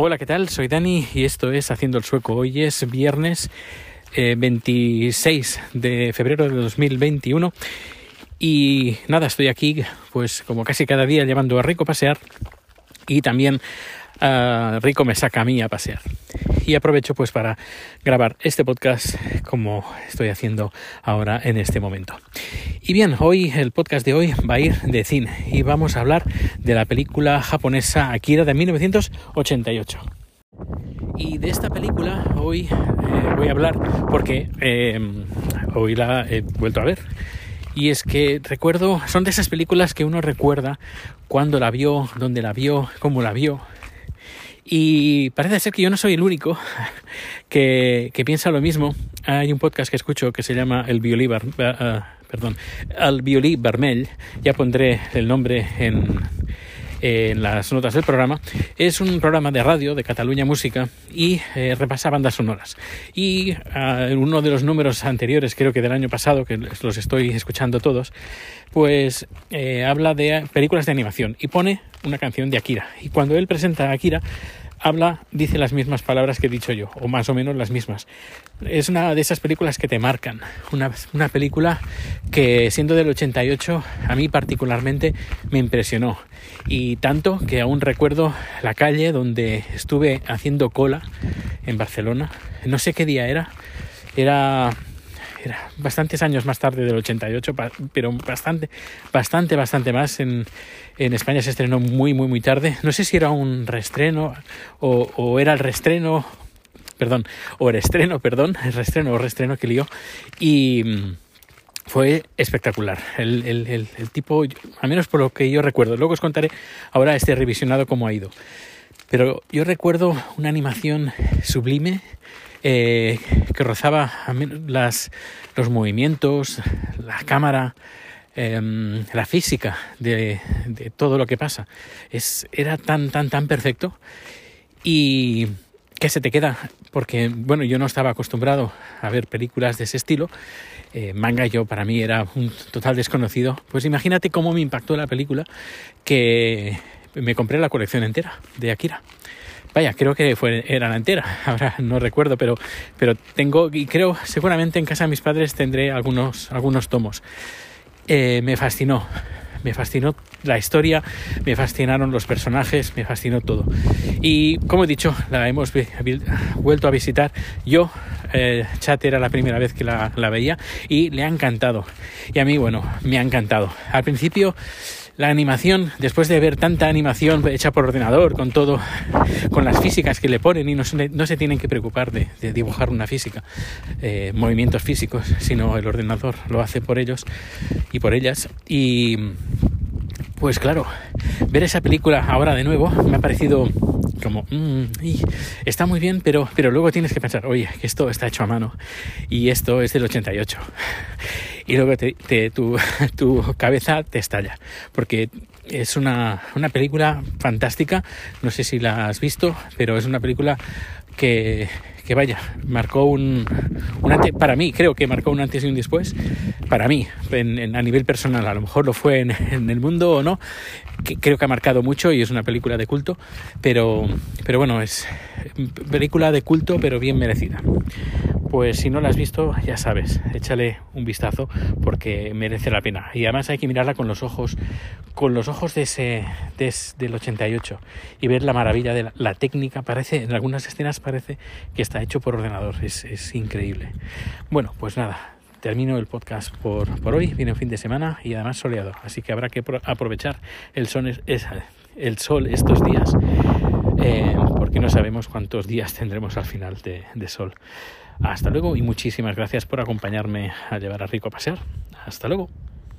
Hola, ¿qué tal? Soy Dani y esto es Haciendo el Sueco. Hoy es viernes 26 eh, de febrero de 2021 y nada, estoy aquí pues como casi cada día llevando a Rico a pasear y también uh, Rico me saca a mí a pasear. Y aprovecho pues para grabar este podcast como estoy haciendo ahora en este momento. Y bien, hoy el podcast de hoy va a ir de cine y vamos a hablar de la película japonesa Akira de 1988. Y de esta película hoy eh, voy a hablar porque eh, hoy la he vuelto a ver. Y es que recuerdo, son de esas películas que uno recuerda cuando la vio, dónde la vio, cómo la vio. Y parece ser que yo no soy el único que, que piensa lo mismo. Hay un podcast que escucho que se llama El Violí perdón, al violí vermell, ya pondré el nombre en, en las notas del programa, es un programa de radio de Cataluña Música y eh, repasa bandas sonoras. Y ah, uno de los números anteriores, creo que del año pasado, que los estoy escuchando todos, pues eh, habla de películas de animación y pone una canción de Akira. Y cuando él presenta a Akira, habla, dice las mismas palabras que he dicho yo, o más o menos las mismas. Es una de esas películas que te marcan, una, una película que siendo del 88 a mí particularmente me impresionó. Y tanto que aún recuerdo la calle donde estuve haciendo cola en Barcelona, no sé qué día era, era bastantes años más tarde del 88, pero bastante, bastante, bastante más. En, en España se estrenó muy, muy, muy tarde. No sé si era un reestreno o, era el reestreno, perdón, o el estreno, perdón, el reestreno o reestreno que lió. Y mm, fue espectacular. El, el, el, el, tipo, al menos por lo que yo recuerdo. Luego os contaré ahora este revisionado cómo ha ido. Pero yo recuerdo una animación sublime eh, que rozaba las, los movimientos, la cámara, eh, la física de, de, todo lo que pasa. Es, era tan, tan, tan perfecto y que se te queda, porque bueno, yo no estaba acostumbrado a ver películas de ese estilo. Eh, manga yo para mí era un total desconocido. Pues imagínate cómo me impactó la película que me compré la colección entera de Akira. Vaya, creo que fue, era la entera, ahora no recuerdo, pero, pero tengo, y creo seguramente en casa de mis padres tendré algunos, algunos tomos. Eh, me fascinó, me fascinó la historia, me fascinaron los personajes, me fascinó todo. Y como he dicho, la hemos vuelto a visitar. Yo, eh, Chat era la primera vez que la, la veía y le ha encantado. Y a mí, bueno, me ha encantado. Al principio la animación, después de ver tanta animación hecha por ordenador, con todo, con las físicas que le ponen y no se, no se tienen que preocupar de, de dibujar una física, eh, movimientos físicos, sino el ordenador lo hace por ellos y por ellas. Y pues claro, ver esa película ahora de nuevo me ha parecido como mmm, está muy bien, pero, pero luego tienes que pensar, oye, que esto está hecho a mano y esto es del 88 y luego te, tu, tu, cabeza te estalla, porque es una, una película fantástica, no sé si la has visto, pero es una película que, vaya, marcó un, antes, para mí creo que marcó un antes y un después, para mí, en, a nivel personal, a lo mejor lo fue en, el mundo o no, creo que ha marcado mucho y es una película de culto, pero, pero bueno, es película de culto pero bien merecida. Pues si no la has visto, ya sabes, échale un vistazo porque merece la pena. Y además hay que mirarla con los ojos, con los ojos de ese, de, del 88 y ver la maravilla de la, técnica. Parece, en algunas escenas parece que está hecho por ordenador. Es, es increíble. Bueno, pues nada, termino el podcast por, por, hoy. Viene un fin de semana y además soleado. Así que habrá que aprovechar el sol, el sol estos días. Eh, porque no sabemos cuántos días tendremos al final de, de sol. Hasta luego y muchísimas gracias por acompañarme a llevar a Rico a pasear. Hasta luego.